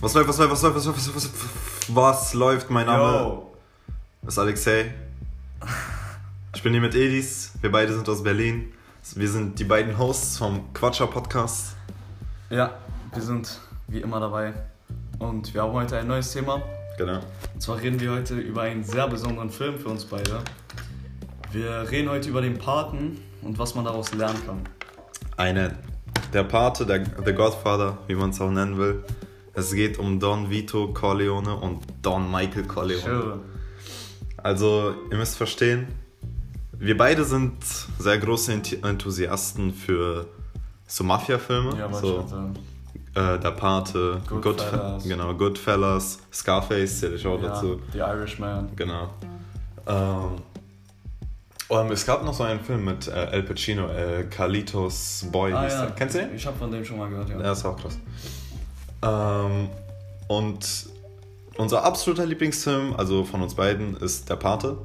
Was läuft, was läuft, was läuft, was läuft, was läuft, was, was läuft? Mein Name Yo. ist Alexei. Ich bin hier mit Edis. Wir beide sind aus Berlin. Wir sind die beiden Hosts vom Quatscher Podcast. Ja, wir sind wie immer dabei. Und wir haben heute ein neues Thema. Genau. Und zwar reden wir heute über einen sehr besonderen Film für uns beide. Wir reden heute über den Paten und was man daraus lernen kann. Eine, der Pate, der The Godfather, wie man es auch nennen will. Es geht um Don Vito Corleone und Don Michael Corleone. Schön. Also, ihr müsst verstehen, wir beide sind sehr große Ent- Enthusiasten für so Mafia-Filme. Ja, so, äh, Der Pate, Goodfellas. Good, genau, Goodfellas, Scarface zähle ich auch Ja, dazu. The Irishman. Genau. Ähm, und es gab noch so einen Film mit äh, Al Pacino, äh, Carlitos Boy. Ah, ja. Kennst du den? Ich habe von dem schon mal gehört, ja. Ja, ist auch krass. Ähm, und unser absoluter Lieblingsfilm, also von uns beiden, ist Der Pate.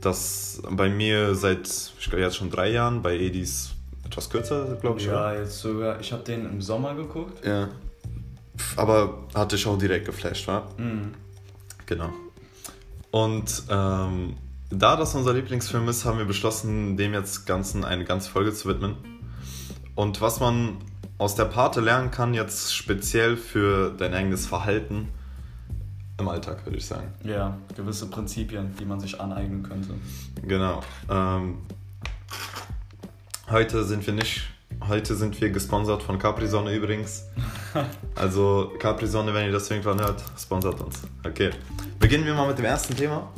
Das bei mir seit, ich glaube, jetzt schon drei Jahren, bei Edis etwas kürzer, glaube ich. Ja, oder? jetzt sogar. Ich habe den im Sommer geguckt. ja. Aber hat dich auch direkt geflasht, wa? Mhm. Genau. Und ähm, da das unser Lieblingsfilm ist, haben wir beschlossen, dem jetzt Ganzen eine ganze Folge zu widmen. Und was man aus der Pate lernen kann, jetzt speziell für dein eigenes Verhalten im Alltag, würde ich sagen. Ja, gewisse Prinzipien, die man sich aneignen könnte. Genau. Ähm, heute sind wir nicht. Heute sind wir gesponsert von Capri Sonne übrigens. Also Capri Sonne, wenn ihr das irgendwann hört, sponsert uns. Okay. Beginnen wir mal mit dem ersten Thema.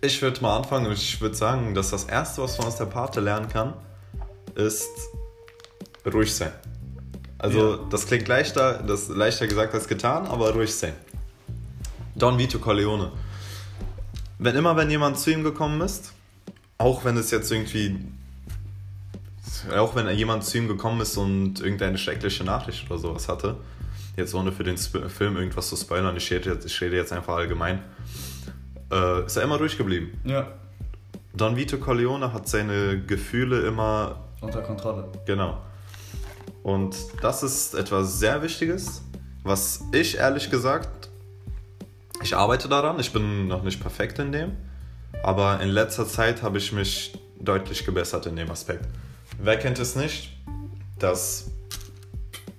Ich würde mal anfangen und ich würde sagen, dass das erste, was man aus der Pate lernen kann, ist ruhig sein. Also Ja. das klingt leichter, das leichter gesagt als getan, aber ruhig sein. Don Vito Corleone. Wenn immer, wenn jemand zu ihm gekommen ist, auch wenn es jetzt irgendwie, auch wenn jemand zu ihm gekommen ist und irgendeine schreckliche Nachricht oder sowas hatte, jetzt ohne für den Film irgendwas zu spoilern, ich rede jetzt, ich rede jetzt einfach allgemein, äh, ist er immer ruhig geblieben. Ja, Don Vito Corleone hat seine Gefühle immer unter Kontrolle. Genau. Und das ist etwas sehr Wichtiges, was ich ehrlich gesagt, ich arbeite daran, ich bin noch nicht perfekt in dem, aber in letzter Zeit habe ich mich deutlich gebessert in dem Aspekt. Wer kennt es nicht, dass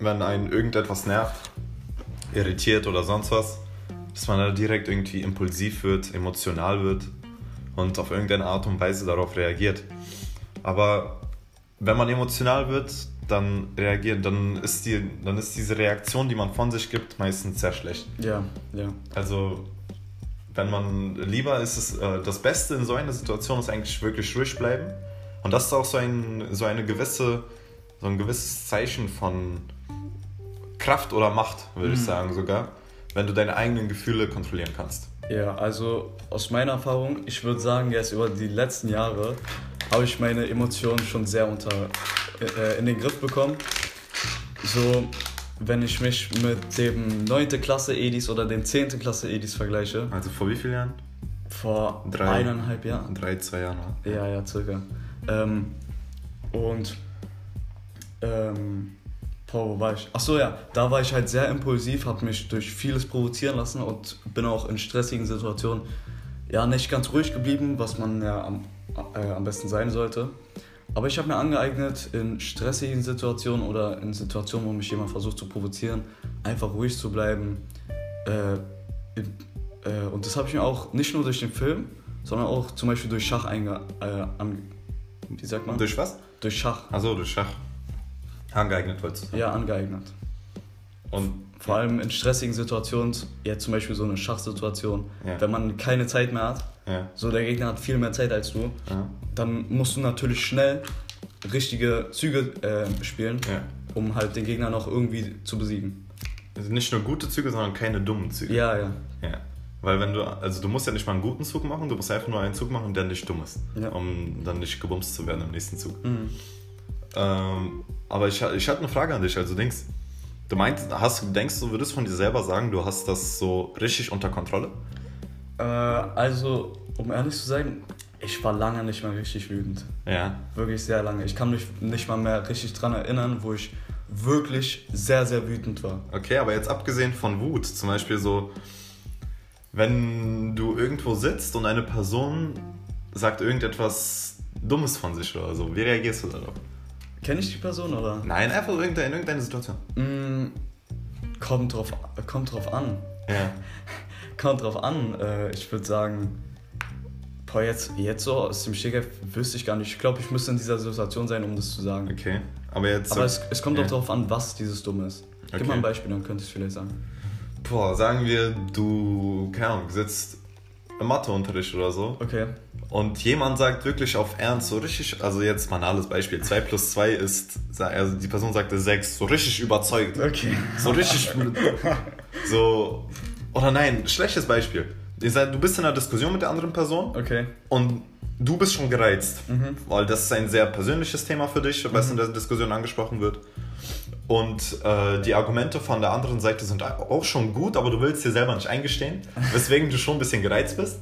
wenn einen irgendetwas nervt, irritiert oder sonst was, dass man da direkt irgendwie impulsiv wird, emotional wird und auf irgendeine Art und Weise darauf reagiert. Aber wenn man emotional wird, dann reagiert, dann ist die, dann ist diese Reaktion, die man von sich gibt, meistens sehr schlecht. Ja, ja. Also wenn man lieber ist es äh, das Beste in so einer Situation ist eigentlich wirklich ruhig bleiben. Und das ist auch so ein so eine gewisse so ein gewisses Zeichen von Kraft oder Macht, würde ich sagen sogar, wenn du deine eigenen Gefühle kontrollieren kannst. Ja, also aus meiner Erfahrung, ich würde sagen, jetzt über die letzten Jahre habe ich meine Emotionen schon sehr unter äh, in den Griff bekommen. So, wenn ich mich mit dem 9. Klasse Edis oder dem 10. Klasse Edis vergleiche, Also vor wie vielen Jahren? vor Drei. eineinhalb Jahren. Drei, zwei Jahren. oder? Ja, ja, circa. Ähm, und ähm, boah, wo war ich? Ach so, ja, da war ich halt sehr impulsiv, habe mich durch vieles provozieren lassen und bin auch in stressigen Situationen ja nicht ganz ruhig geblieben, was man ja am, äh, am besten sein sollte. Aber ich habe mir angeeignet, in stressigen Situationen oder in Situationen, wo mich jemand versucht zu provozieren, einfach ruhig zu bleiben. Äh, äh, und das habe ich mir auch nicht nur durch den Film, sondern auch zum Beispiel durch Schach einge... Äh, an, wie sagt man? Durch was? durch Schach. Achso, durch Schach. Angeeignet wolltest du sagen. Ja, angeeignet. Und Vor allem in stressigen Situationen, jetzt zum Beispiel so eine Schachsituation, Ja. wenn man keine Zeit mehr hat, ja, so der Gegner hat viel mehr Zeit als du, ja, dann musst du natürlich schnell richtige Züge äh, spielen, ja. um halt den Gegner noch irgendwie zu besiegen. Also nicht nur gute Züge, sondern keine dummen Züge. Ja, ja. Ja. Weil wenn du, also du musst ja nicht mal einen guten Zug machen, du musst einfach nur einen Zug machen, der nicht dumm ist. Ja. Um dann nicht gebumst zu werden im nächsten Zug. Mhm. Ähm, aber ich, ich hatte eine Frage an dich, also Dings. Du meinst, hast, denkst du, würdest von dir selber sagen, du hast das so richtig unter Kontrolle? Äh, also, um ehrlich zu sein, ich war lange nicht mehr richtig wütend. Ja. Wirklich sehr lange. Ich kann mich nicht mal mehr richtig dran erinnern, wo ich wirklich sehr, sehr wütend war. Okay, aber jetzt abgesehen von Wut, zum Beispiel so, wenn du irgendwo sitzt und eine Person sagt irgendetwas Dummes von sich oder so, wie reagierst du darauf? Kenne ich die Person oder? Nein, einfach irgendeine, in irgendeine Situation. Mm, kommt, drauf, kommt drauf an. Ja. kommt drauf an. Äh, ich würde sagen, boah, jetzt, jetzt so aus dem Stegreif wüsste ich gar nicht. Ich glaube, ich müsste in dieser Situation sein, um das zu sagen. Okay, aber jetzt... Aber es, es kommt ja. auch darauf an, was dieses Dumme ist. Gib Okay. mal ein Beispiel, dann könnte ich es vielleicht sagen. Boah, sagen wir, du, keine Ahnung, sitzt im Matheunterricht oder so Okay. Und jemand sagt wirklich auf Ernst, so richtig, also jetzt banales Beispiel, 2 plus 2 ist, also die Person sagte 6, so richtig überzeugt. Okay. So richtig, so, oder nein, schlechtes Beispiel. Seid, du bist in einer Diskussion mit der anderen Person Okay. und du bist schon gereizt, Mhm. weil das ist ein sehr persönliches Thema für dich, was in der Diskussion angesprochen wird. Und äh, die Argumente von der anderen Seite sind auch schon gut, aber du willst dir selber nicht eingestehen, weswegen du schon ein bisschen gereizt bist.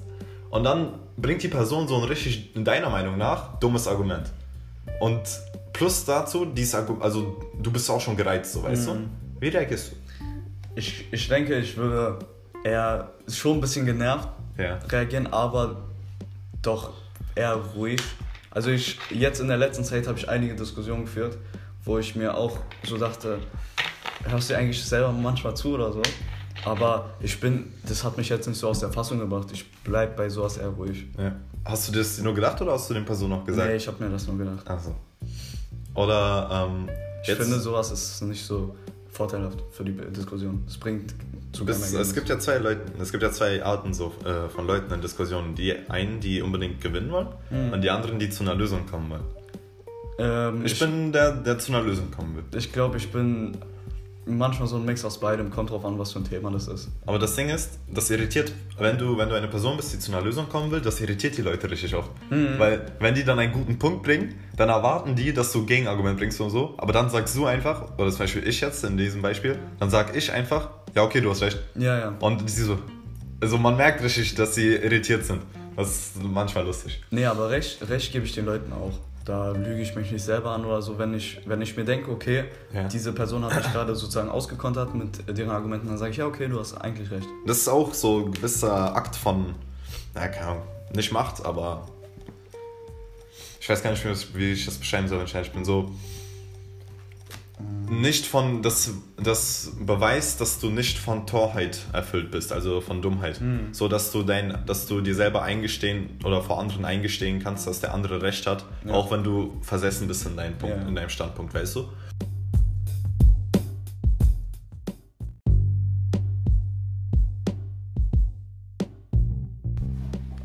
Und dann bringt die Person so ein richtig, in deiner Meinung nach, dummes Argument. Und plus dazu, dieses Argu also du bist auch schon gereizt, so weißt Mhm. du? Wie reagierst Ich, ich denke, ich würde eher schon ein bisschen genervt du? Ja. reagieren, aber doch eher ruhig. Also ich jetzt in der letzten Zeit habe ich einige Diskussionen geführt, wo ich mir auch so dachte, hörst du dir eigentlich selber manchmal zu oder so? Aber ich bin, das hat mich jetzt nicht so aus der Fassung gebracht. Ich bleib bei sowas eher ruhig. ja. Hast du das nur gedacht oder hast du den Person noch gesagt? Nee, ich habe mir das nur gedacht. Also. Oder ähm, Ich jetzt, finde, sowas ist nicht so vorteilhaft für die Diskussion. Es bringt zu es Ergebnis. gibt ja zwei Leute, es gibt ja zwei Arten so, äh, von Leuten in Diskussionen. Die einen, die unbedingt gewinnen wollen Mhm. und die anderen, die zu einer Lösung kommen wollen. ähm, Ich, bin der, der zu einer Lösung kommen will. Ich glaube, ich bin manchmal so ein Mix aus beidem. Kommt drauf an, was für ein Thema das ist. Aber das Ding ist, das irritiert, wenn du, wenn du eine Person bist, die zu einer Lösung kommen will, das irritiert die Leute richtig oft. Mhm. Weil, wenn die dann einen guten Punkt bringen, dann erwarten die, dass du Gegenargument bringst und so. Aber dann sagst du einfach, oder zum Beispiel ich jetzt in diesem Beispiel, dann sag ich einfach, ja, okay, du hast recht. Ja, ja. Und sie so, also man merkt richtig, dass sie irritiert sind. Das ist manchmal lustig. Nee, aber recht, recht gebe ich den Leuten auch. Da lüge ich mich nicht selber an oder so, wenn ich, wenn ich mir denke, okay, Ja. diese Person hat mich gerade sozusagen ausgekontert mit deren Argumenten, dann sage ich, ja, okay, du hast eigentlich recht. Das ist auch so ein gewisser Akt von, na, keine Ahnung, nicht Macht, aber ich weiß gar nicht, wie ich das beschreiben soll. Ich bin so, nicht von, das, das beweist, dass du nicht von Torheit erfüllt bist, also von Dummheit. So, dass du, dein, dass du dir selber eingestehen oder vor anderen eingestehen kannst, dass der andere Recht hat, Ja. auch wenn du versessen bist in deinem, Punkt, Ja. in deinem Standpunkt, weißt du?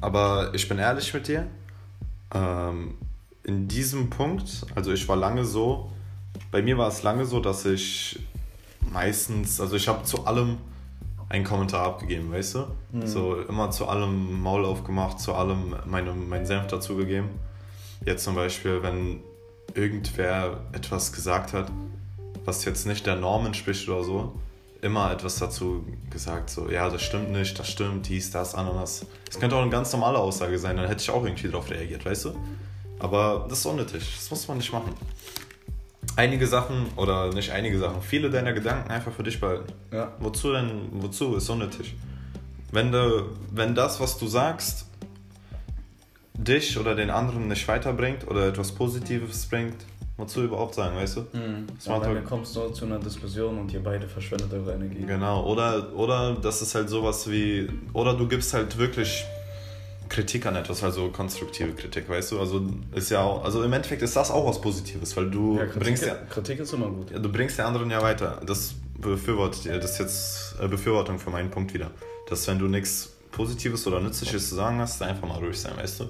Aber ich bin ehrlich mit dir. Ähm, in diesem Punkt, also ich war lange so, bei mir war es lange so, dass ich meistens, also ich habe zu allem einen Kommentar abgegeben, weißt du? So immer zu allem Maul aufgemacht, zu allem meine, meinen Senf dazugegeben. Jetzt zum Beispiel, wenn irgendwer etwas gesagt hat, was jetzt nicht der Norm entspricht oder so, immer etwas dazu gesagt, so, ja, das stimmt nicht, das stimmt, dies, das, Ananas. Das könnte auch eine ganz normale Aussage sein, dann hätte ich auch irgendwie darauf reagiert, weißt du? Aber das ist unnötig, das muss man nicht machen. Einige Sachen, oder nicht einige Sachen, viele deiner Gedanken einfach für dich behalten. Ja. Wozu denn, wozu, ist unnötig. Wenn, du, wenn das, was du sagst, dich oder den anderen nicht weiterbringt oder etwas Positives bringt, wozu überhaupt sagen, weißt du? Das Ja, dann kommst du zu einer Diskussion und ihr beide verschwendet eure Energie. Genau, oder, oder das ist halt sowas wie, oder du gibst halt wirklich Kritik an etwas, also konstruktive Kritik, weißt du? Also ist ja auch, also im Endeffekt ist das auch was Positives, weil du Ja, Kritik, bringst ja, Kritik ist immer gut. du bringst den anderen ja weiter. Das befürwortet ihr, das ist jetzt äh, Befürwortung für meinen Punkt wieder. Dass wenn du nichts Positives oder Nützliches zu sagen hast, einfach mal ruhig sein, weißt du?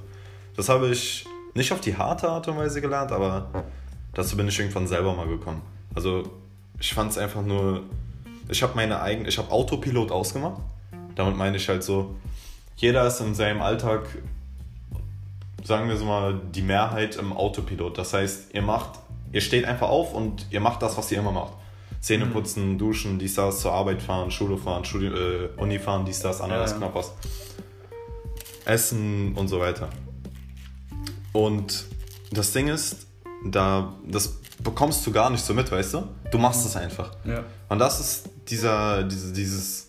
Das habe ich nicht auf die harte Art und Weise gelernt, aber dazu bin ich irgendwann selber mal gekommen. Also ich fand es einfach nur, ich habe meine eigene, ich habe Autopilot ausgemacht. Damit meine ich halt so, jeder ist in seinem Alltag, sagen wir so mal, die Mehrheit im Autopilot. Das heißt, ihr macht, ihr steht einfach auf und ihr macht das, was ihr immer macht. Zähne putzen, duschen, dies, das, zur Arbeit fahren, Schule fahren, Studi äh, Uni fahren, dies, das, anderes, Ja, knapp was. Essen und so weiter. Und das Ding ist, da, das bekommst du gar nicht so mit, weißt du? Du machst es einfach. Ja. Und das ist dieser, diese, dieses,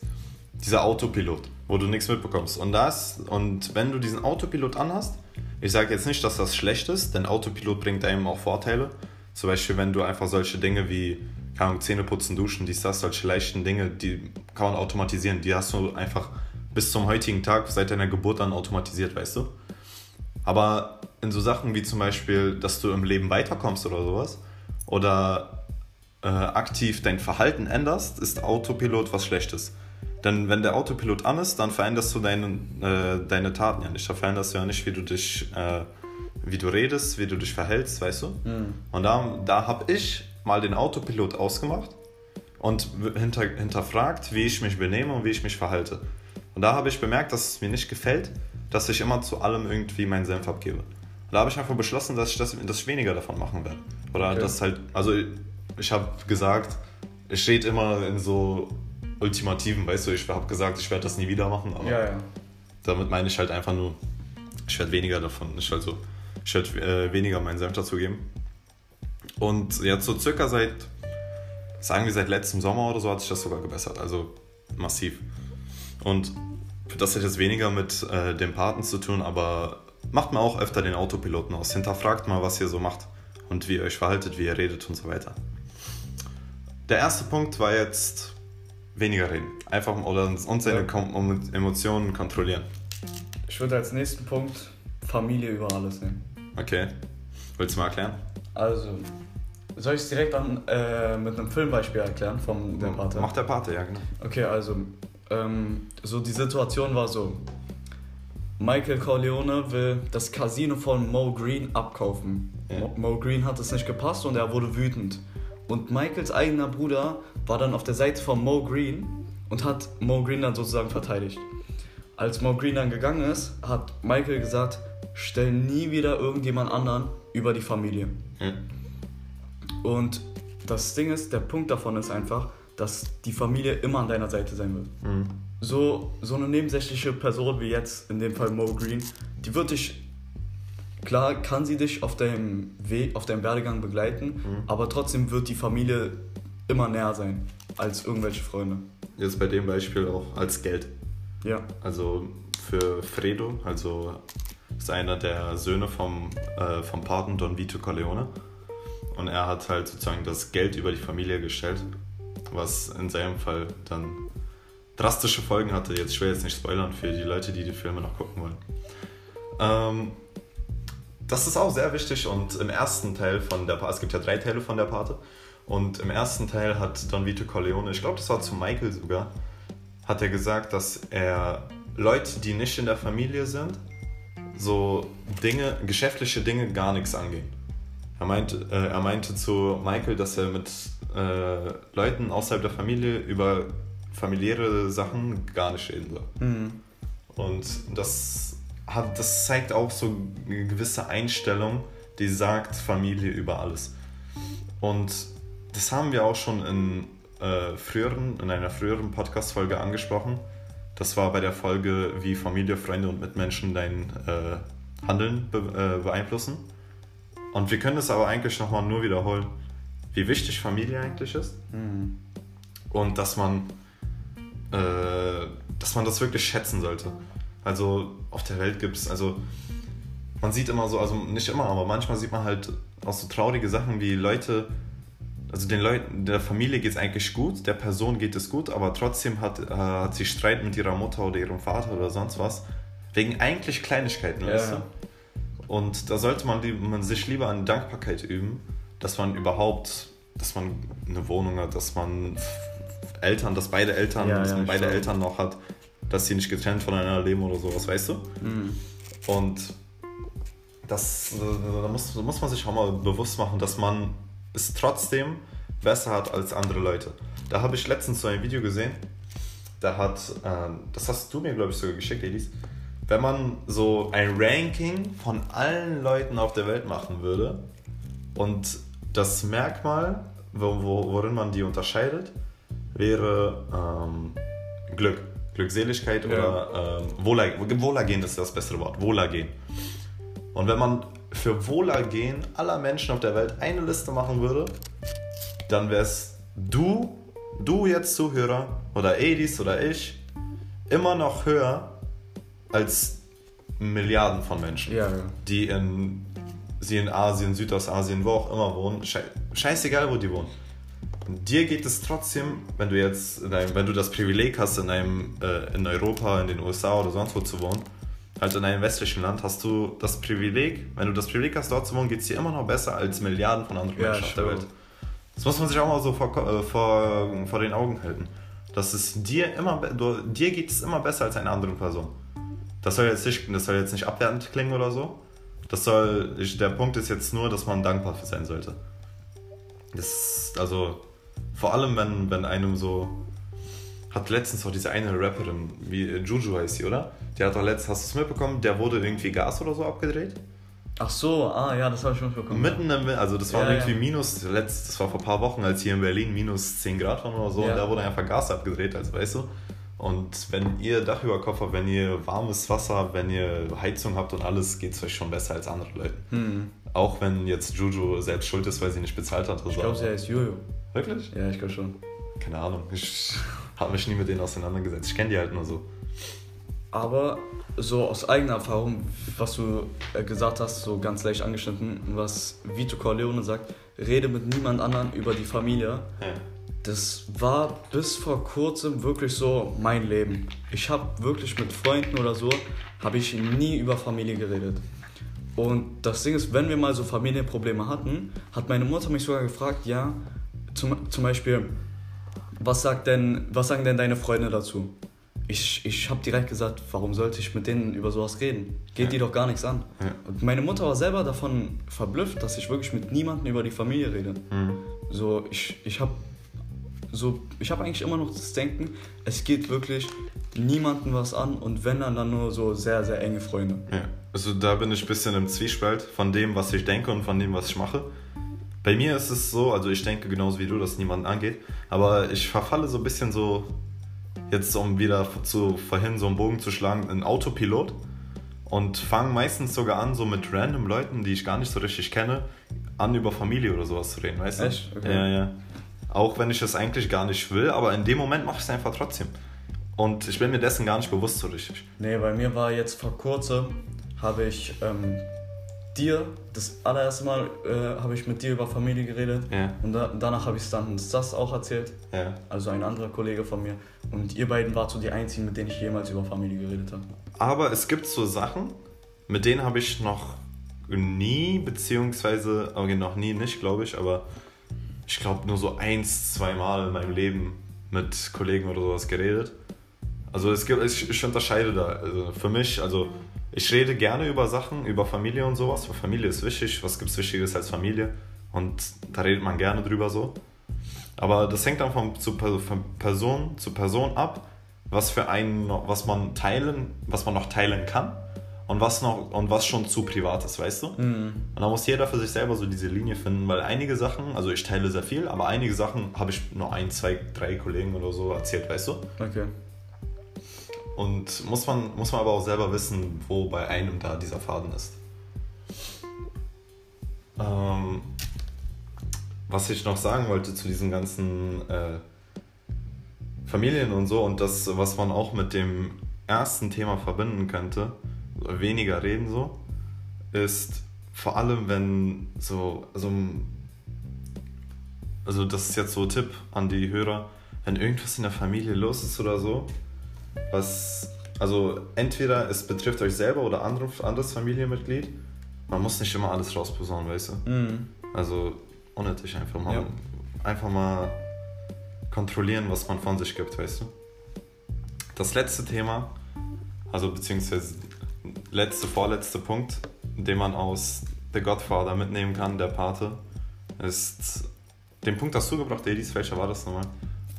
dieser Autopilot, wo du nichts mitbekommst. Und das, und wenn du diesen Autopilot anhast, ich sage jetzt nicht, dass das schlecht ist, denn Autopilot bringt einem auch Vorteile. Zum Beispiel, wenn du einfach solche Dinge wie, keine Ahnung, Zähne putzen, duschen, dies, das, solche leichten Dinge, die kann man automatisieren. Die hast du einfach bis zum heutigen Tag, seit deiner Geburt an automatisiert, weißt du? Aber in so Sachen wie zum Beispiel, dass du im Leben weiterkommst oder sowas, oder äh, aktiv dein Verhalten änderst, ist Autopilot was Schlechtes. Denn wenn der Autopilot an ist, dann veränderst du deine, äh, deine Taten ja nicht. Da veränderst du ja nicht, wie du dich, äh, wie du redest, wie du dich verhältst, weißt du? Mhm. Und da, da habe ich mal den Autopilot ausgemacht und hinter, hinterfragt, wie ich mich benehme und wie ich mich verhalte. Und da habe ich bemerkt, dass es mir nicht gefällt, dass ich immer zu allem irgendwie meinen Senf abgebe. Und da habe ich einfach beschlossen, dass ich, das, dass ich weniger davon machen werde. Oder Okay. das halt, also ich habe gesagt, ich rede immer in so Ultimativen, weißt du, ich habe gesagt, ich werde das nie wieder machen, aber Ja, ja. damit meine ich halt einfach nur, ich werde weniger davon, ich also, ich werde äh, weniger meinen Senf dazugeben. Und jetzt so circa seit, sagen wir seit letztem Sommer oder so, hat sich das sogar gebessert, also massiv. Und das hat jetzt weniger mit äh, dem Paten zu tun, aber macht mal auch öfter den Autopiloten aus. Hinterfragt mal, was ihr so macht und wie ihr euch verhaltet, wie ihr redet und so weiter. Der erste Punkt war jetzt weniger reden. Einfach oder und seine Ja. Emotionen kontrollieren. Ich würde als nächsten Punkt Familie über alles nehmen. Okay. Willst du mal erklären? Also, soll ich es direkt an, äh, mit einem Filmbeispiel erklären vom der Pate? Macht der Pate, ja, genau. Okay, also, ähm, so die Situation war so. Michael Corleone will das Casino von Mo Green abkaufen. Ja. Mo, Mo Green hat es nicht gepasst und er wurde wütend. Und Michaels eigener Bruder war dann auf der Seite von Mo Green und hat Mo Green dann sozusagen verteidigt. Als Mo Green dann gegangen ist, hat Michael gesagt, stell nie wieder irgendjemand anderen über die Familie. Ja. Und das Ding ist, der Punkt davon ist einfach, dass die Familie immer an deiner Seite sein wird. Mhm. So, so eine nebensächliche Person wie jetzt, in dem Fall Mo Green, die wird dich, klar kann sie dich auf deinem Weg, auf deinem Werdegang begleiten, aber trotzdem wird die Familie immer näher sein als irgendwelche Freunde. Jetzt bei dem Beispiel auch als Geld. Ja. Also für Fredo, also ist einer der Söhne vom, äh, vom Paten Don Vito Corleone. Und er hat halt sozusagen das Geld über die Familie gestellt, was in seinem Fall dann drastische Folgen hatte. Jetzt, ich will jetzt nicht spoilern für die Leute, die die Filme noch gucken wollen. Ähm, das ist auch sehr wichtig und im ersten Teil von der Pate, es gibt ja drei Teile von der Pate, und im ersten Teil hat Don Vito Corleone, ich glaube, das war zu Michael sogar, hat er gesagt, dass er Leute, die nicht in der Familie sind, so Dinge, geschäftliche Dinge gar nichts angehen. Er meinte, äh, er meinte zu Michael, dass er mit äh, Leuten außerhalb der Familie über familiäre Sachen gar nicht reden soll. Mhm. Und das, das zeigt auch so eine gewisse Einstellung, die sagt Familie über alles. Und das haben wir auch schon in, äh, früheren, in einer früheren Podcast-Folge angesprochen. Das war bei der Folge, wie Familie, Freunde und Mitmenschen dein äh, Handeln be äh, beeinflussen. Und wir können es aber eigentlich nochmal nur wiederholen, wie wichtig Familie eigentlich ist Mhm. und dass man, äh, dass man das wirklich schätzen sollte. Also auf der Welt gibt es, also man sieht immer so, also nicht immer, aber manchmal sieht man halt auch so traurige Sachen wie Leute, also den Leuten, der Familie geht es eigentlich gut, der Person geht es gut, aber trotzdem hat, äh, hat sie Streit mit ihrer Mutter oder ihrem Vater oder sonst was, wegen eigentlich Kleinigkeiten, Ja, weißt du? Und da sollte man, man sich lieber an Dankbarkeit üben, dass man überhaupt, dass man eine Wohnung hat, dass man Eltern, dass beide Eltern, Ja, dass man beide. Eltern noch hat, dass sie nicht getrennt voneinander leben oder sowas, weißt du? Mhm. Und das da muss, da muss man sich auch mal bewusst machen, dass man es trotzdem besser hat als andere Leute. Da habe ich letztens so ein Video gesehen, da hat, äh, das hast du mir glaube ich sogar geschickt, Elis, wenn man so ein Ranking von allen Leuten auf der Welt machen würde und das Merkmal, wo, wo, worin man die unterscheidet, wäre ähm, Glück, Glückseligkeit Ja. oder ähm, Wohler, Wohlergehen ist das bessere Wort, Wohlergehen. Und wenn man für Wohlergehen aller Menschen auf der Welt eine Liste machen würde, dann wär's du, du jetzt Zuhörer oder Edis oder ich, immer noch höher als Milliarden von Menschen, Ja, ja. die in, sie in Asien, Südostasien, wo auch immer wohnen. Schei scheißegal, wo die wohnen. Dir geht es trotzdem, wenn du jetzt, in einem, wenn du das Privileg hast, in, einem, äh, in Europa, in den USA oder sonst wo zu wohnen, also in einem westlichen Land, hast du das Privileg, wenn du das Privileg hast, dort zu wohnen, geht es dir immer noch besser als Milliarden von anderen Ja, Menschen auf der. Welt. Das muss man sich auch mal so vor, äh, vor, vor den Augen halten. Dass es dir immer, du, dir geht es immer besser als einer anderen Person. Das soll jetzt nicht, das soll jetzt nicht abwertend klingen oder so. Das soll, der Punkt ist jetzt nur, dass man dankbar für sein sollte. Das, also, vor allem, wenn, wenn einem so, hat letztens auch diese eine Rapperin, wie äh, Juju heißt sie, oder? Die hat doch letztens, hast du es mitbekommen, der wurde irgendwie Gas oder so abgedreht? Ach so, ah ja, das habe ich schon bekommen. Mitten im, also das war Ja, irgendwie ja. minus, letzt, das war vor ein paar Wochen, als hier in Berlin minus 10 Grad waren oder so, Ja. und da wurde einfach Gas abgedreht, also weißt du. Und wenn ihr Dach über Kopf habt, wenn ihr warmes Wasser habt, wenn ihr Heizung habt und alles, geht es euch schon besser als andere Leute. Hm. Auch wenn jetzt Juju selbst schuld ist, weil sie nicht bezahlt hat. Oder Ich glaube, sie heißt Jojo. Wirklich? Ja, ich glaube schon. Keine Ahnung. Ich habe mich nie mit denen auseinandergesetzt. Ich kenne die halt nur so. Aber so aus eigener Erfahrung, was du äh, gesagt hast, so ganz leicht angeschnitten, was Vito Corleone sagt, rede mit niemand anderen über die Familie. Ja. Das war bis vor kurzem wirklich so mein Leben. Ich habe wirklich mit Freunden oder so, habe ich nie über Familie geredet. Und das Ding ist, wenn wir mal so Familienprobleme hatten, hat meine Mutter mich sogar gefragt, ja, zum, zum Beispiel, was, sagt denn, was sagen denn deine Freunde dazu? Ich, ich habe direkt gesagt, warum sollte ich mit denen über sowas reden? Geht Ja. die doch gar nichts an. Ja. Und meine Mutter war selber davon verblüfft, dass ich wirklich mit niemandem über die Familie rede. Mhm. So, ich, ich habe so, ich habe eigentlich immer noch das Denken, es geht wirklich niemandem was an und wenn dann, dann nur so sehr, sehr enge Freunde. Ja. Also da bin ich ein bisschen im Zwiespalt von dem, was ich denke und von dem, was ich mache. Bei mir ist es so, also ich denke genauso wie du, dass niemand angeht, aber ich verfalle so ein bisschen so, jetzt um wieder zu vorhin so einen Bogen zu schlagen, in Autopilot und fange meistens sogar an, so mit random Leuten, die ich gar nicht so richtig kenne, an über Familie oder sowas zu reden, weißt du? Echt? Okay. Ja, ja. Auch wenn ich das eigentlich gar nicht will, aber in dem Moment mache ich es einfach trotzdem. Und ich bin mir dessen gar nicht bewusst so richtig. Nee, bei mir war jetzt vor kurzem, habe ich ähm, dir, das allererste Mal äh, habe ich mit dir über Familie geredet Ja, und da, danach habe ich dann Stas auch erzählt, ja. also ein anderer Kollege von mir und ihr beiden wart so die einzigen, mit denen ich jemals über Familie geredet habe. Aber es gibt so Sachen, mit denen habe ich noch nie, beziehungsweise, okay, noch nie nicht, glaube ich, aber ich glaube nur so eins, zwei Mal in meinem Leben mit Kollegen oder sowas geredet. Also es gibt, ich, ich unterscheide da. Also für mich, also ich rede gerne über Sachen, über Familie und sowas, weil Familie ist wichtig. Was gibt es Wichtiges als Familie? Und da redet man gerne drüber so. Aber das hängt dann von, zu, von Person zu Person ab, was für einen, was man teilen, was man noch teilen kann und was noch und was schon zu privat ist, weißt du? Und da muss jeder für sich selber so diese Linie finden, weil einige Sachen, also ich teile sehr viel, aber einige Sachen habe ich nur ein, zwei, drei Kollegen oder so erzählt, weißt du? Okay. Und muss man, muss man aber auch selber wissen, wo bei einem da dieser Faden ist. Ähm, was ich noch sagen wollte zu diesen ganzen äh, Familien und so und das, was man auch mit dem ersten Thema verbinden könnte, weniger reden so, ist vor allem, wenn so, also, also das ist jetzt so ein Tipp an die Hörer, wenn irgendwas in der Familie los ist oder so, was, also entweder es betrifft euch selber oder andere, anderes Familienmitglied, man muss nicht immer alles rausposaunen, weißt du? Mhm. Also unnötig einfach mal, Ja. einfach mal kontrollieren, was man von sich gibt, weißt du? Das letzte Thema, also beziehungsweise letzte, vorletzte Punkt, den man aus The Godfather mitnehmen kann, der Pate, ist, den Punkt hast du gebracht, Edis, welcher war das nochmal?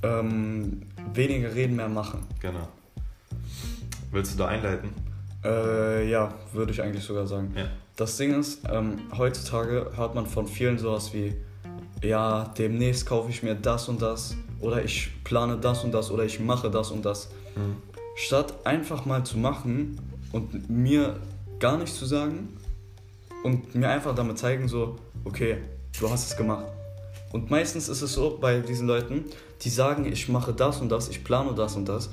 Ähm, weniger reden, mehr machen. Genau. Willst du da einleiten? Äh, ja, würde ich eigentlich sogar sagen. Ja. Das Ding ist, ähm, heutzutage hört man von vielen sowas wie, ja, demnächst kaufe ich mir das und das oder ich plane das und das oder ich mache das und das. Mhm. Statt einfach mal zu machen und mir gar nichts zu sagen, und mir einfach damit zeigen, so, okay, du hast es gemacht. Und meistens ist es so bei diesen Leuten, die sagen, ich mache das und das, ich plane das und das,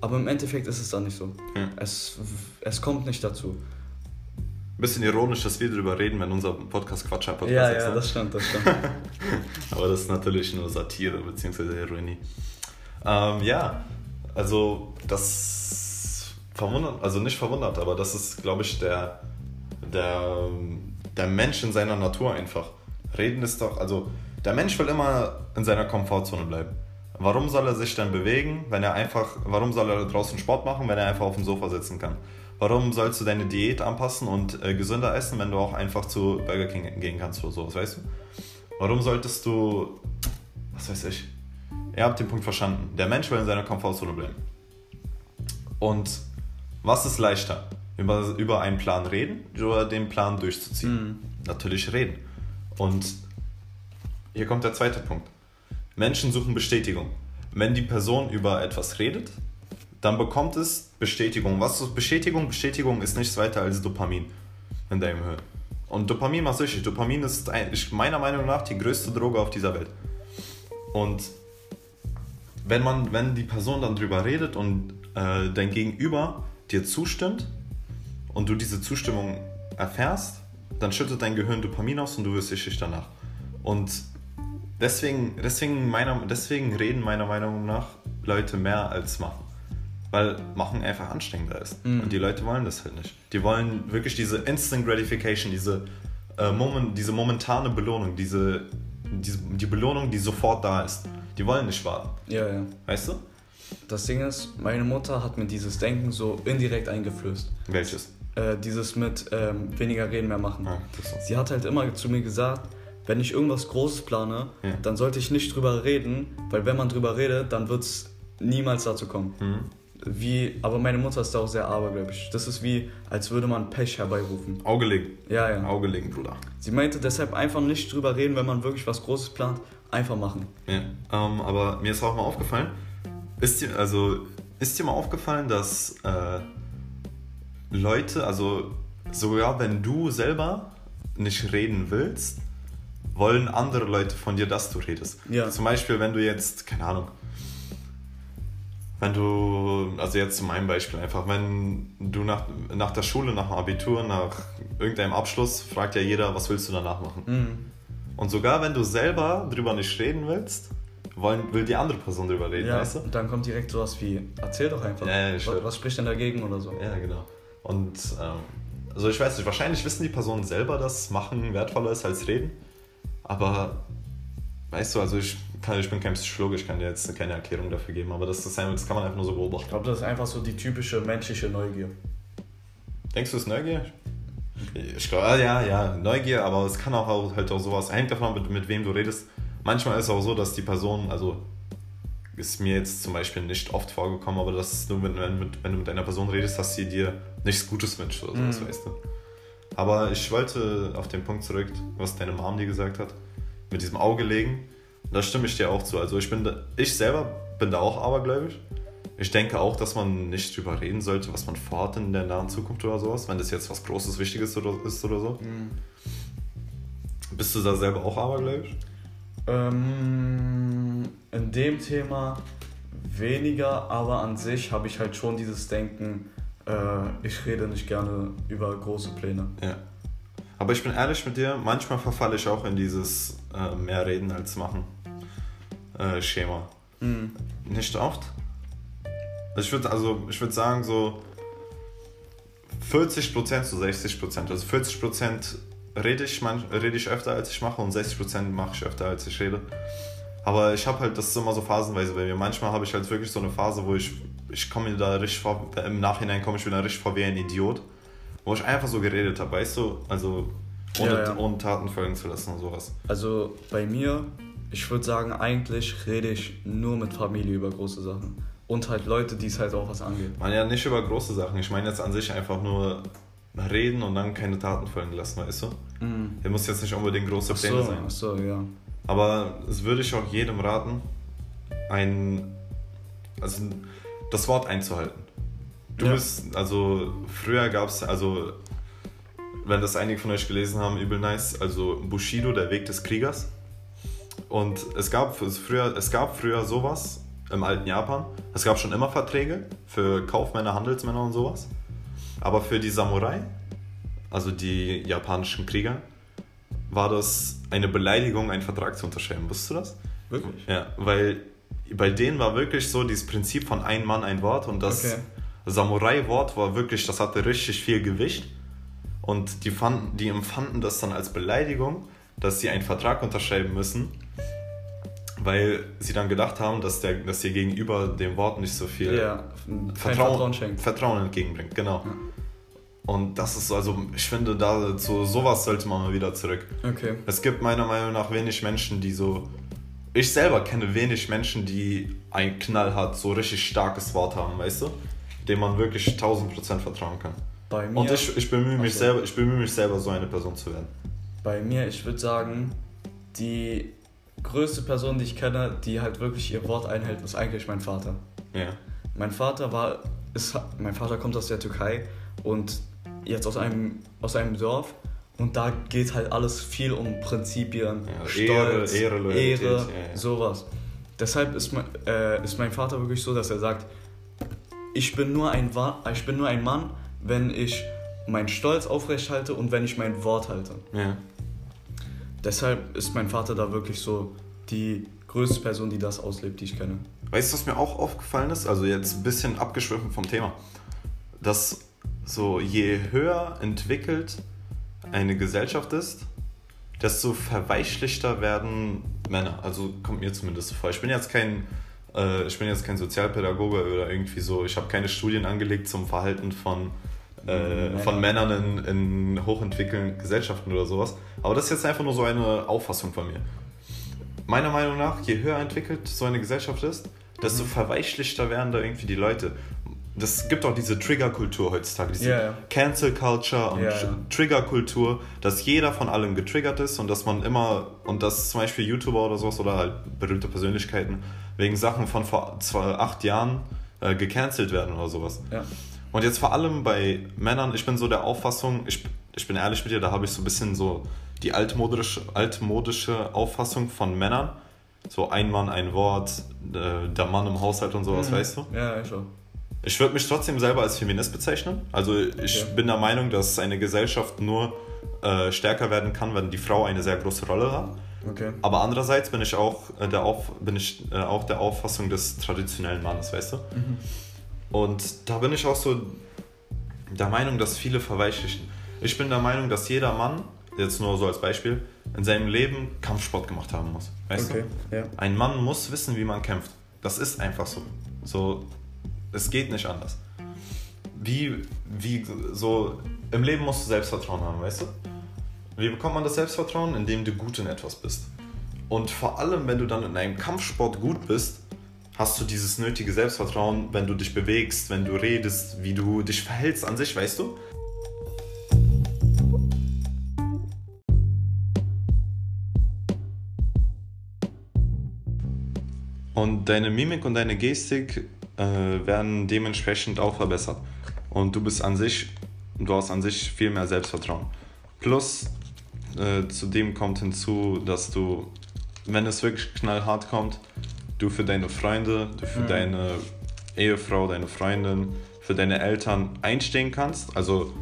aber im Endeffekt ist es dann nicht so. Ja. Es, es kommt nicht dazu. Bisschen ironisch, dass wir darüber reden, wenn unser Podcast Quatscher Podcast Ja, ist, ja, ne? das stimmt, das stimmt. Aber das ist natürlich nur Satire bzw. Ironie. Ähm, ja, also das verwundert, also nicht verwundert, aber das ist, glaube ich, der, der, der Mensch in seiner Natur einfach. Reden ist doch, also der Mensch will immer in seiner Komfortzone bleiben. Warum soll er sich dann bewegen, wenn er einfach, warum soll er draußen Sport machen, wenn er einfach auf dem Sofa sitzen kann? Warum sollst du deine Diät anpassen und äh, gesünder essen, wenn du auch einfach zu Burger King gehen kannst oder sowas, weißt du? Warum solltest du, was weiß ich, ihr habt den Punkt verstanden. Der Mensch will in seiner Komfortzone bleiben. Und was ist leichter? Über, über einen Plan reden oder den Plan durchzuziehen? Natürlich reden. Und hier kommt der zweite Punkt. Menschen suchen Bestätigung. Wenn die Person über etwas redet, dann bekommt es Bestätigung. Was ist Bestätigung? Bestätigung ist nichts weiter als Dopamin in deinem Hirn. Und Dopamin macht süchtig. Dopamin ist ein, meiner Meinung nach die größte Droge auf dieser Welt. Und wenn, man, wenn die Person dann drüber redet und äh, dein Gegenüber dir zustimmt und du diese Zustimmung erfährst, dann schüttet dein Gehirn Dopamin aus und du wirst süchtig danach. Und deswegen, deswegen, meiner, deswegen reden meiner Meinung nach Leute mehr als machen. Weil machen einfach anstrengender ist. Und die Leute wollen das halt nicht. Die wollen wirklich diese Instant Gratification, diese, äh, Moment, diese momentane Belohnung, diese, diese, die Belohnung, die sofort da ist. Die wollen nicht warten. ja, ja. Weißt du? Das Ding ist, meine Mutter hat mir dieses Denken so indirekt eingeflößt. Welches? Äh, dieses mit ähm, weniger reden, mehr machen. Ah, das ist- Sie hat halt immer zu mir gesagt, wenn ich irgendwas Großes plane, Ja. dann sollte ich nicht drüber reden, weil wenn man drüber redet, dann wird es niemals dazu kommen. Mhm. Wie, aber meine Mutter ist da auch sehr abergläubisch. Das ist wie, als würde man Pech herbeirufen. Auge legen. Ja, ja. Auge legen, Bruder. Sie meinte deshalb einfach nicht drüber reden, wenn man wirklich was Großes plant, einfach machen. Ja. Ähm, aber mir ist auch mal aufgefallen, ist dir, also, ist dir mal aufgefallen, dass äh, Leute, also sogar wenn du selber nicht reden willst, wollen andere Leute von dir, dass du redest. Ja. Zum Beispiel, wenn du jetzt, keine Ahnung, wenn du, also jetzt zu meinem Beispiel einfach, wenn du nach, nach der Schule, nach dem Abitur, nach irgendeinem Abschluss, fragt ja jeder, was willst du danach machen? Mhm. Und sogar wenn du selber drüber nicht reden willst, wollen, will die andere Person drüber reden, Ja, weißt du? und dann kommt direkt sowas wie, erzähl doch einfach. Ja, was, was spricht denn dagegen oder so? Ja, genau. Und ähm, also ich weiß nicht, wahrscheinlich wissen die Personen selber, dass Machen wertvoller ist als Reden. Aber weißt du, also ich, kann, ich bin kein Psychologe, ich kann dir jetzt keine Erklärung dafür geben, aber das, ist, das kann man einfach nur so Ich beobachten. glaube, das ist einfach so die typische menschliche Neugier. Denkst du, es ist Neugier? Ich glaube, ja, ja, Neugier, aber es kann auch halt auch sowas, hängt davon ab, mit, mit wem du redest. Manchmal ist es auch so, dass die Person, also ist mir jetzt zum Beispiel nicht oft vorgekommen, aber das ist nur, wenn, wenn, wenn du mit einer Person redest, dass sie dir nichts Gutes wünscht oder sowas, Mhm. weißt du. Aber ich wollte auf den Punkt zurück, was deine Mom dir gesagt hat, mit diesem Auge legen. Da stimme ich dir auch zu. Also ich bin da, ich selber bin da auch abergläubisch. Ich denke auch, dass man nicht drüber reden sollte, was man vorhat in der nahen Zukunft oder sowas, wenn das jetzt was Großes, Wichtiges oder, ist oder so. Bist du da selber auch abergläubisch? Ähm, in dem Thema weniger, aber an sich habe ich halt schon dieses Denken, äh, ich rede nicht gerne über große Pläne. Ja. Aber ich bin ehrlich mit dir, manchmal verfalle ich auch in dieses äh, mehr reden als machen äh, Schema. Mhm. Nicht oft. Ich würde also, ich sagen so 40% zu 60%. Also 40% rede ich, manch, rede ich öfter als ich mache und 60% mache ich öfter als ich rede. Aber ich habe halt, das ist immer so phasenweise bei mir. Manchmal habe ich halt wirklich so eine Phase, wo ich, ich komme mir da richtig vor, im Nachhinein komme ich mir da richtig vor wie ein Idiot. Wo ich einfach so geredet habe, weißt du? Also ohne, Ja, ja. ohne Taten folgen zu lassen und sowas. Also bei mir, ich würde sagen, eigentlich rede ich nur mit Familie über große Sachen. Und halt Leute, die es halt auch was angeht. Man ja nicht über große Sachen. Ich meine jetzt an sich einfach nur reden und dann keine Taten folgen lassen, weißt du? Mhm. Der muss jetzt nicht unbedingt große Ach Pläne so, sein. ach so, ja. Aber es würde ich auch jedem raten, ein, also das Wort einzuhalten. Du Ja. bist, also früher gab es, also wenn das einige von euch gelesen haben, übel nice. Also Bushido, der Weg des Kriegers. Und es gab früher, es gab früher sowas im alten Japan. Es gab schon immer Verträge für Kaufmänner, Handelsmänner und sowas. Aber für die Samurai, also die japanischen Krieger, war das eine Beleidigung, einen Vertrag zu unterschreiben. Wusstest du das? Wirklich? Ja, weil bei denen war wirklich so dieses Prinzip von ein Mann, ein Wort und das Okay. Samurai-Wort war wirklich, das hatte richtig viel Gewicht und die, fanden, die empfanden das dann als Beleidigung, dass sie einen Vertrag unterschreiben müssen, weil sie dann gedacht haben, dass, der, dass ihr gegenüber dem Wort nicht so viel Ja, Vertrauen, Vertrauen schenkt. Vertrauen entgegenbringt, genau. Und das ist so, also ich finde, da zu sowas sollte man mal wieder zurück. Okay. Es gibt meiner Meinung nach wenig Menschen, die so. Ich selber kenne wenig Menschen, die ein knallhart, so richtig starkes Wort haben, weißt du? Dem man wirklich 1000% vertrauen kann. Bei mir, Und ich, ich, bemühe mich so. selber, ich bemühe mich selber, so eine Person zu werden. bei mir, ich würde sagen, die größte Person, die ich kenne, die halt wirklich ihr Wort einhält, ist eigentlich mein Vater. Ja. Mein Vater war, ist, mein Vater kommt aus der Türkei und jetzt aus einem, aus einem Dorf und da geht halt alles viel um Prinzipien, Ja, Stolz, Ehre, Ehre, Loyalität, Ehre, ja, sowas. Deshalb ist mein, äh, ist mein Vater wirklich so, dass er sagt, ich bin nur ein, ich bin nur ein Mann, wenn ich meinen Stolz aufrecht halte und wenn ich mein Wort halte. Deshalb ist mein Vater da wirklich so die größte Person, die das auslebt, die ich kenne. Weißt du, was mir auch aufgefallen ist? Also jetzt ein bisschen abgeschwiffen vom Thema. Dass so je höher entwickelt eine Gesellschaft ist, desto verweichlichter werden Männer. Also kommt mir zumindest so vor. Ich bin jetzt kein, äh, ich bin jetzt kein Sozialpädagoge oder irgendwie so. Ich habe keine Studien angelegt zum Verhalten von, äh, Männer. von Männern in, in hochentwickelten Gesellschaften oder sowas. Aber das ist jetzt einfach nur so eine Auffassung von mir. Meiner Meinung nach, je höher entwickelt so eine Gesellschaft ist, desto verweichlichter werden da irgendwie die Leute. Das gibt auch diese Trigger-Kultur heutzutage, diese Ja, ja. Cancel-Culture und ja. Trigger-Kultur, dass jeder von allem getriggert ist und dass man immer, und dass zum Beispiel YouTuber oder sowas oder halt berühmte Persönlichkeiten wegen Sachen von vor zwei, acht Jahren äh, gecancelt werden oder sowas. Ja. Und jetzt vor allem bei Männern, ich bin so der Auffassung, ich, ich bin ehrlich mit dir, da habe ich so ein bisschen so die altmodische, altmodische Auffassung von Männern. So ein Mann, ein Wort, äh, der Mann im Haushalt und sowas, Mhm. weißt du? Ja, ich auch. Ich würde mich trotzdem selber als Feminist bezeichnen. Also ich Okay. bin der Meinung, dass eine Gesellschaft nur äh, stärker werden kann, wenn die Frau eine sehr große Rolle hat. Okay. Aber andererseits bin ich auch, äh, der, Auf, bin ich, äh, auch der Auffassung des traditionellen Mannes, weißt du? Und da bin ich auch so der Meinung, dass viele verweichlichen. Ich bin der Meinung, dass jeder Mann, jetzt nur so als Beispiel, in seinem Leben Kampfsport gemacht haben muss. Weißt Okay, du? ja. Ein Mann muss wissen, wie man kämpft. Das ist einfach so. So, es geht nicht anders. Wie, wie, so, im Leben musst du Selbstvertrauen haben, weißt du? Wie bekommt man das Selbstvertrauen? Indem du gut in etwas bist. Und vor allem, wenn du dann in einem Kampfsport gut bist, hast du dieses nötige Selbstvertrauen, wenn du dich bewegst, wenn du redest, wie du dich verhältst an sich, weißt du? Und deine Mimik und deine Gestik äh, werden dementsprechend auch verbessert. Und du bist an sich, du hast an sich viel mehr Selbstvertrauen. Plus, äh, zudem kommt hinzu, dass du, wenn es wirklich knallhart kommt, du für deine Freunde, du für Mhm. deine Ehefrau, deine Freundin, für deine Eltern einstehen kannst. Also,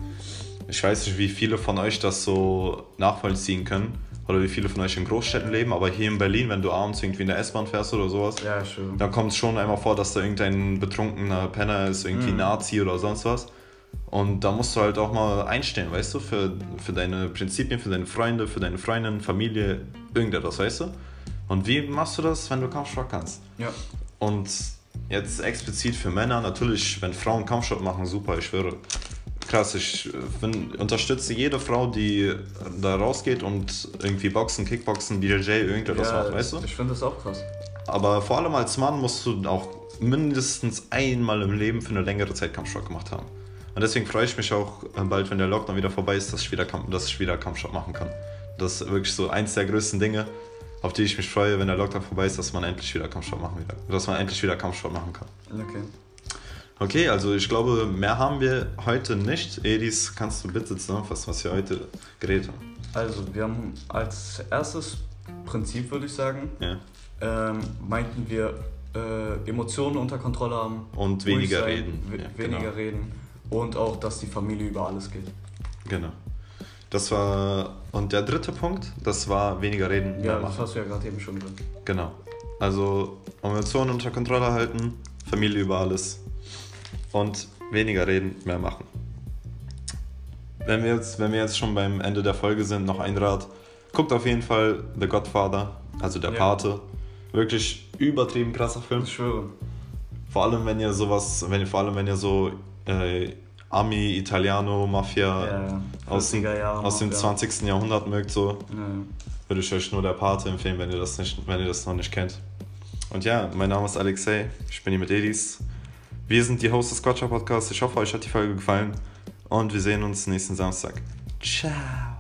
ich weiß nicht, wie viele von euch das so nachvollziehen können oder wie viele von euch in Großstädten leben, aber hier in Berlin, wenn du abends irgendwie in der S-Bahn fährst oder sowas, Ja, dann kommt es schon einmal vor, dass da irgendein betrunkener Penner ist, irgendwie Mhm. Nazi oder sonst was. Und da musst du halt auch mal einstehen, weißt du, für, für deine Prinzipien, für deine Freunde, für deine Freundin, Familie, irgendetwas, weißt du? Und wie machst du das, wenn du Kampfsport kannst? Ja. Und jetzt explizit für Männer, natürlich, wenn Frauen Kampfsport machen, super, ich schwöre. Krass, ich äh, bin, unterstütze jede Frau, die da rausgeht und irgendwie Boxen, Kickboxen, BJJ, irgendetwas ja, macht, weißt du? Ich finde das auch krass. Aber vor allem als Mann musst du auch mindestens einmal im Leben für eine längere Zeit Kampfsport gemacht haben. Und deswegen freue ich mich auch äh, bald, wenn der Lockdown wieder vorbei ist, dass ich wieder, Kamp dass ich wieder Kampfsport machen kann. Das ist wirklich so eins der größten Dinge, auf die ich mich freue, wenn der Lockdown vorbei ist, dass man endlich wieder Kampfsport machen wieder, dass man endlich wieder Kampfsport machen kann. Okay. Okay, also ich glaube, mehr haben wir heute nicht. Edis, kannst du bitte zusammenfassen, was wir heute geredet haben? Also, wir haben als erstes Prinzip, würde ich sagen, Ja. ähm, meinten wir äh, Emotionen unter Kontrolle haben. Und weniger sein, reden. Ja, weniger genau. reden. Und auch, dass die Familie über alles geht. Genau. Das war. Und der dritte Punkt, das war weniger reden, Ja, das hast du ja gerade eben schon gesagt. Genau. Also Emotionen unter Kontrolle halten, Familie über alles und weniger reden, mehr machen. Wenn wir jetzt, wenn wir jetzt schon beim Ende der Folge sind, noch ein Rat. Guckt auf jeden Fall The Godfather, also der Ja. Pate. Wirklich übertrieben krasser Film. Ich schwöre. Vor allem wenn ihr sowas, wenn ihr vor allem wenn ihr so äh, Ami, Italiano, Mafia Ja, ja. aus, dem- 40er Jahre aus dem Mafia. 20. Jahrhundert mögt, so würde ich euch nur der Pate empfehlen, wenn ihr das nicht, wenn ihr das noch nicht kennt. Und ja, mein Name ist Alexei, ich bin hier mit Edis. Wir sind die Hosts des Quatscher Podcasts. Ich hoffe, euch hat die Folge gefallen und wir sehen uns nächsten Samstag. Ciao.